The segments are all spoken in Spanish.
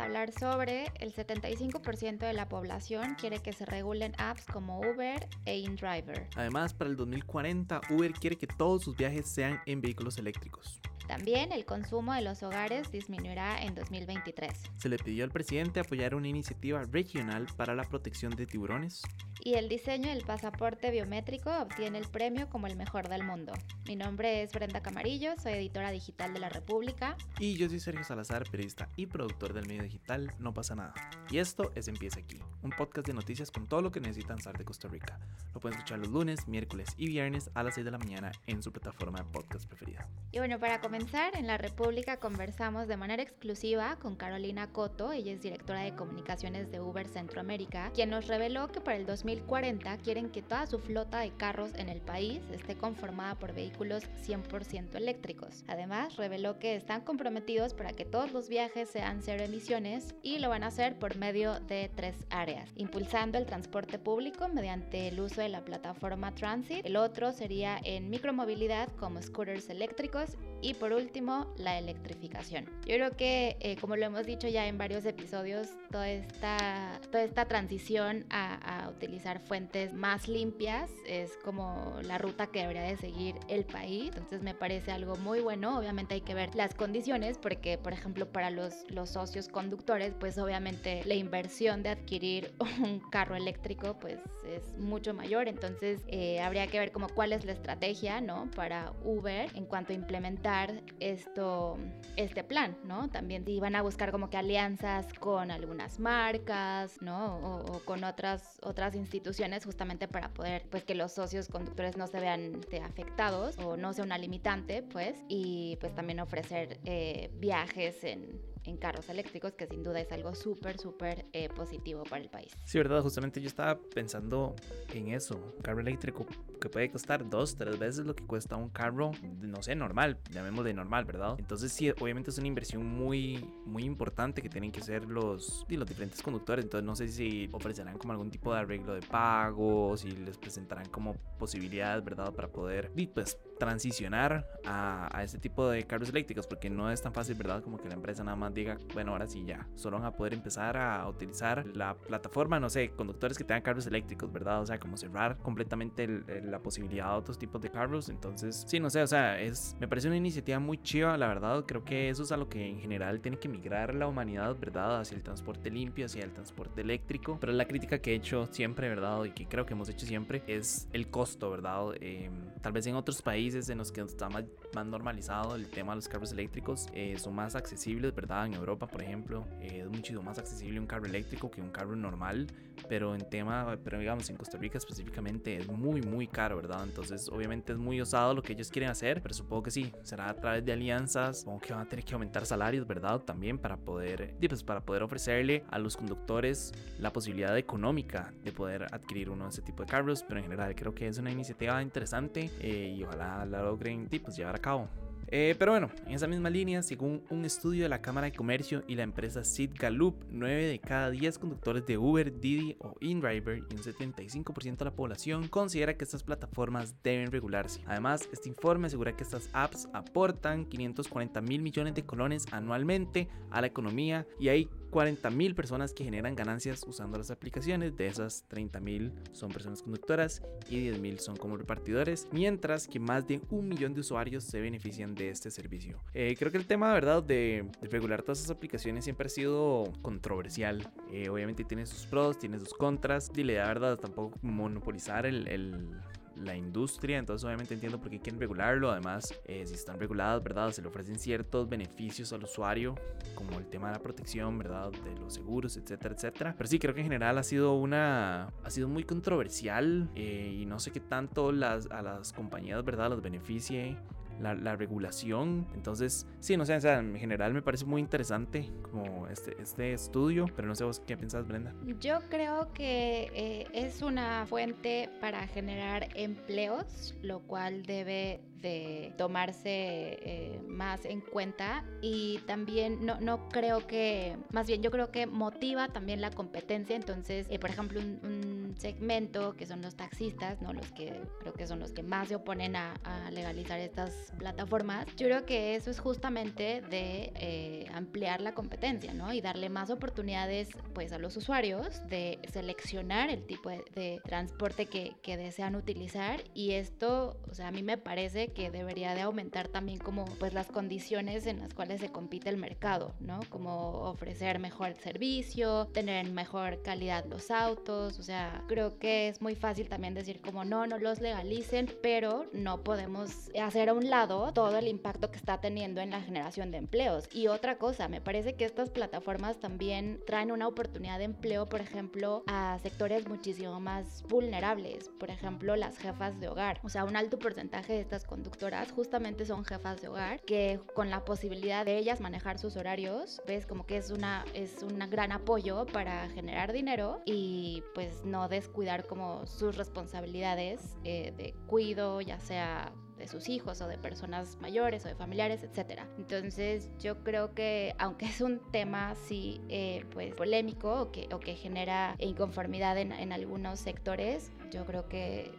hablar sobre el 75% de la población quiere que se regulen apps como Uber e InDriver. Además, para el 2040, Uber quiere que todos sus viajes sean en vehículos eléctricos. También el consumo de los hogares disminuirá en 2023. Se le pidió al presidente apoyar una iniciativa regional para la protección de tiburones. Y el diseño del pasaporte biométrico obtiene el premio como el mejor del mundo. Mi nombre es Brenda Camarillo, soy editora digital de La República. Y yo soy Sergio Salazar, periodista y productor del medio digital No pasa nada. Y esto es Empieza aquí, un podcast de noticias con todo lo que necesitan saber de Costa Rica. Lo pueden escuchar los lunes, miércoles y viernes a las 6 de la mañana en su plataforma de podcast preferida. Y bueno, para comenzar, en La República conversamos de manera exclusiva con Carolina Coto, ella es directora de comunicaciones de Uber Centroamérica, quien nos reveló que para el 2040 quieren que toda su flota de carros en el país esté conformada por vehículos 100% eléctricos. Además, reveló que están comprometidos para que todos los viajes sean cero emisiones y lo van a hacer por medio de tres áreas, impulsando el transporte público mediante el uso de la plataforma Transit, el otro sería en micromovilidad como scooters eléctricos y por último la electrificación. Yo creo que eh, como lo hemos dicho ya en varios episodios, toda esta, toda esta transición a, a utilizar fuentes más limpias es como la ruta que debería de seguir el país. Entonces me parece algo muy bueno. Obviamente hay que ver las condiciones porque, por ejemplo, para los, los socios conductores, pues obviamente la inversión de adquirir un carro eléctrico pues es mucho mayor. Entonces eh, habría que ver como cuál es la estrategia, ¿no? Para Uber en cuanto a implementar esto, este plan, ¿no? También iban a buscar como que alianzas con algunas marcas, ¿no? O, con otras, otras instituciones justamente para poder, pues que los socios conductores no se vean afectados o no sea una limitante, pues, y pues también ofrecer eh, viajes en, en carros eléctricos, que sin duda es algo súper, súper eh, positivo para el país. Sí, verdad, justamente yo estaba pensando en eso, un carro eléctrico que puede costar dos, tres veces lo que cuesta un carro, no sé, normal, llamémosle normal, ¿verdad? Entonces sí, obviamente es una inversión muy, muy importante que tienen que hacer los, los diferentes conductores, entonces no sé si ofrecerán como algún tipo de arreglo de pago, si les presentarán como posibilidades, ¿verdad? Para poder, pues, transicionar a, a este tipo de carros eléctricos, porque no es tan fácil, ¿verdad? Como que la empresa nada más diga, bueno, ahora sí ya, solo van a poder empezar a utilizar la plataforma, no sé, conductores que tengan carros eléctricos, ¿verdad? O sea, como cerrar completamente el, el, la posibilidad de otros tipos de carros. Entonces, sí, no sé, o sea, es, me parece una iniciativa muy chiva, la verdad. Creo que eso es a lo que en general tiene que migrar la humanidad, ¿verdad? Hacia el transporte limpio, hacia el transporte eléctrico. Pero la crítica que he hecho siempre, ¿verdad? Y que creo que hemos hecho siempre es el costo, ¿verdad? Eh, tal vez en otros países en los que está más, más normalizado el tema de los carros eléctricos, eh, son más accesibles, ¿verdad? En Europa, por ejemplo, eh, es muchísimo más accesible un carro eléctrico que un carro normal, pero en tema, pero digamos en Costa Rica específicamente es muy, muy caro, ¿verdad? Entonces, obviamente es muy osado lo que ellos quieren hacer, pero supongo que sí, será a través de alianzas, supongo que van a tener que aumentar salarios, ¿verdad? También para poder, pues, para poder ofrecerle a los conductores la posibilidad económica de poder adquirir uno de ese tipo de carros, pero en general creo que es una iniciativa interesante eh, y ojalá la logren pues, llevar a cabo. Eh, pero bueno, en esa misma línea, según un estudio de la Cámara de Comercio y la empresa Sid Gallup, 9 de cada 10 conductores de Uber, Didi o InDriver y un 75% de la población considera que estas plataformas deben regularse. Además, este informe asegura que estas apps aportan 540 mil millones de colones anualmente a la economía y hay 40 mil personas que generan ganancias usando las aplicaciones. De esas 30 mil son personas conductoras y 10 mil son como repartidores, mientras que más de un millón de usuarios se benefician de este servicio. Eh, creo que el tema, de verdad, de, de, regular todas esas aplicaciones siempre ha sido controversial. Eh, obviamente tiene sus pros, tiene sus contras. Y la verdad, tampoco monopolizar el, el la industria, entonces obviamente entiendo por qué quieren regularlo, además eh, si están reguladas, ¿verdad? Se le ofrecen ciertos beneficios al usuario, como el tema de la protección, ¿verdad? De los seguros, etcétera, etcétera. Pero sí, creo que en general ha sido una, ha sido muy controversial eh, y no sé qué tanto las, a las compañías, ¿verdad? Las beneficie la, la, regulación. Entonces, sí, no sé, o sea, en general me parece muy interesante como este, este estudio, pero no sé vos qué piensas, Brenda. Yo creo que eh, es una fuente para generar empleos, lo cual debe de tomarse eh, más en cuenta y también no, no creo que, más bien yo creo que motiva también la competencia, entonces, eh, por ejemplo, un, segmento que son los taxistas, ¿no? Los que creo que son los que más se oponen a, legalizar estas plataformas, yo creo que eso es justamente de eh, ampliar la competencia, ¿no? Y darle más oportunidades, pues, a los usuarios de seleccionar el tipo de, transporte que, desean utilizar y esto, o sea, a mí me parece que debería de aumentar también como pues las condiciones en las cuales se compite el mercado, ¿no? Como ofrecer mejor servicio, tener en mejor calidad los autos, o sea, creo que es muy fácil también decir como no, no los legalicen, pero no podemos hacer a un lado todo el impacto que está teniendo en la generación de empleos. Y otra cosa, me parece que estas plataformas también traen una oportunidad de empleo, por ejemplo, a sectores muchísimo más vulnerables, por ejemplo, las jefas de hogar. O sea, un alto porcentaje de estas conductoras justamente son jefas de hogar que con la posibilidad de ellas manejar sus horarios, ves como que es una es un gran apoyo para generar dinero y pues no descuidar como sus responsabilidades eh, de cuido, ya sea de sus hijos o de personas mayores o de familiares, etc. Entonces yo creo que aunque es un tema sí eh, pues polémico o que, o que genera inconformidad en, en algunos sectores, yo creo que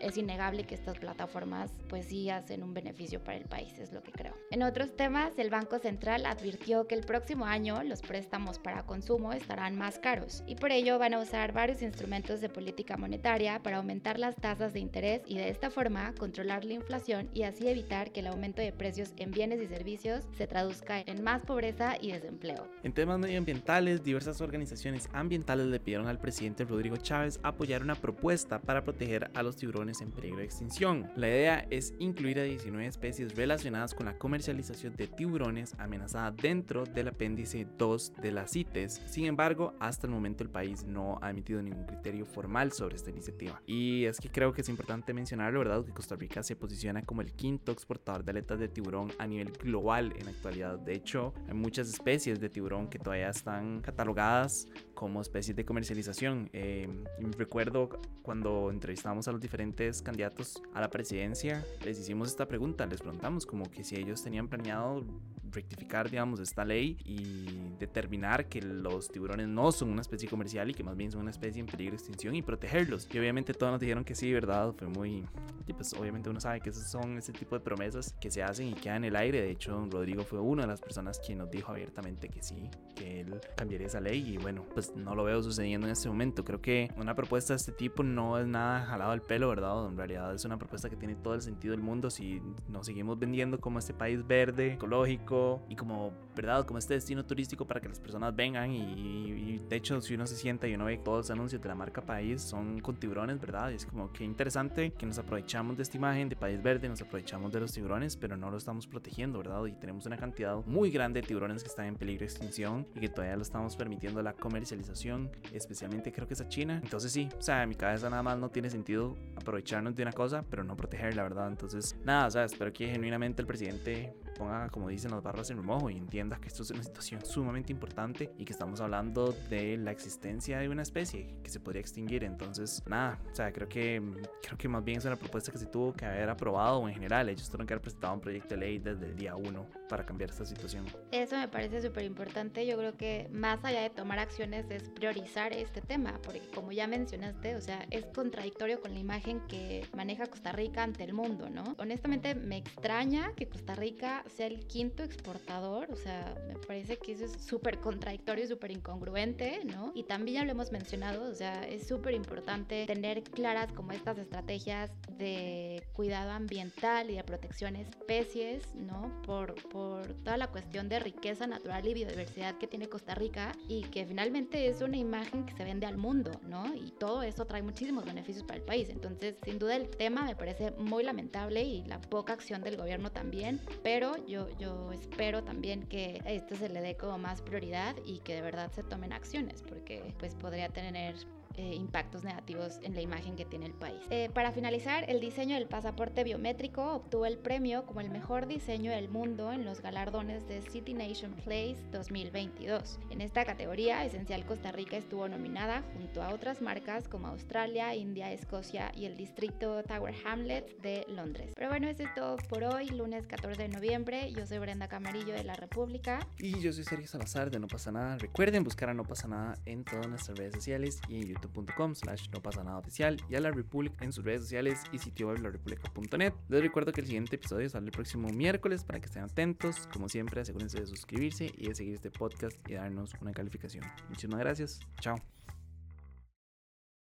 es innegable que estas plataformas pues sí hacen un beneficio para el país, es lo que creo. En otros temas, el Banco Central advirtió que el próximo año los préstamos para consumo estarán más caros y por ello van a usar varios instrumentos de política monetaria para aumentar las tasas de interés y de esta forma controlar la inflación y así evitar que el aumento de precios en bienes y servicios se traduzca en más pobreza y desempleo. En temas medioambientales, diversas organizaciones ambientales le pidieron al presidente Rodrigo Chávez apoyar una propuesta para proteger a los tiburones en peligro de extinción. La idea es incluir a 19 especies relacionadas con la comercialización de tiburones amenazadas dentro del apéndice 2 de la CITES. Sin embargo, hasta el momento el país no ha emitido ningún criterio formal sobre esta iniciativa. Y es que creo que es importante mencionar, ¿verdad?, que Costa Rica se posiciona como el quinto exportador de aletas de tiburón a nivel global en la actualidad. De hecho, hay muchas especies de tiburón que todavía están catalogadas como especies de comercialización. Eh, recuerdo cuando entrevistamos a los diferentes candidatos a la presidencia, les hicimos esta pregunta, les preguntamos como que si ellos tenían planeado rectificar, digamos, esta ley y determinar que los tiburones no son una especie comercial y que más bien son una especie en peligro de extinción y protegerlos. Y obviamente todos nos dijeron que sí, ¿verdad? Fue muy... Y pues obviamente uno sabe que esos son ese tipo de promesas que se hacen y quedan en el aire. De hecho, Rodrigo fue una de las personas quien nos dijo abiertamente que sí, que él cambiaría esa ley y bueno, pues no lo veo sucediendo en este momento. Creo que una propuesta de este tipo no es nada jalado al pelo, ¿verdad? En realidad es una propuesta que tiene todo el sentido del mundo si nos seguimos vendiendo como este país verde, ecológico, y como, ¿verdad? Como este destino turístico para que las personas vengan y, de hecho si uno se sienta y uno ve todos los anuncios de la marca país son con tiburones, ¿verdad? Y es como que interesante que nos aprovechamos de esta imagen de país verde, nos aprovechamos de los tiburones, pero no lo estamos protegiendo, ¿verdad? Y tenemos una cantidad muy grande de tiburones que están en peligro de extinción y que todavía lo estamos permitiendo la comercialización, especialmente creo que es a China. Entonces sí, o sea, en mi cabeza nada más no tiene sentido aprovecharnos de una cosa, pero no protegerla, ¿verdad? Entonces, nada, o sea, espero que genuinamente el presidente ponga, como dicen, las barras en remojo y entienda que esto es una situación sumamente importante y que estamos hablando de la existencia de una especie que se podría extinguir. Entonces, nada, o sea, creo que, creo que más bien es una propuesta que se tuvo que haber aprobado o en general. Ellos tuvieron que haber presentado un proyecto de ley desde el día uno para cambiar esta situación. Eso me parece súper importante. Yo creo que más allá de tomar acciones es priorizar este tema, porque como ya mencionaste, o sea, es contradictorio con la imagen que maneja Costa Rica ante el mundo, ¿no? Honestamente, me extraña que Costa Rica sea el quinto exportador, o sea, me parece que eso es súper contradictorio súper incongruente, ¿no? Y también ya lo hemos mencionado, o sea, es súper importante tener claras como estas estrategias de cuidado ambiental y de protección a especies, ¿no? Por, por toda la cuestión de riqueza natural y biodiversidad que tiene Costa Rica y que finalmente es una imagen que se vende al mundo, ¿no? Y todo eso trae muchísimos beneficios para el país. Entonces, sin duda el tema me parece muy lamentable y la poca acción del gobierno también, pero yo, yo espero también que a esto se le dé como más prioridad y que de verdad se tomen acciones, porque pues podría tener eh, impactos negativos en la imagen que tiene el país. Eh, para finalizar, el diseño del pasaporte biométrico obtuvo el premio como el mejor diseño del mundo en los galardones de City Nation Place 2022. En esta categoría, Esencial Costa Rica estuvo nominada junto a otras marcas como Australia, India, Escocia y el distrito Tower Hamlets de Londres. Pero bueno, eso es todo por hoy, lunes 14 de noviembre. Yo soy Brenda Camarillo de La República. Y yo soy Sergio Salazar de No Pasa Nada. Recuerden buscar a No Pasa Nada en todas nuestras redes sociales y en youtube.com slash no pasa nada oficial y a La República en sus redes sociales y sitio web larepublica.net. Les recuerdo que el siguiente episodio sale el próximo miércoles para que estén atentos. Como siempre, asegúrense de suscribirse y de seguir este podcast y darnos una calificación. Muchísimas gracias. Chao.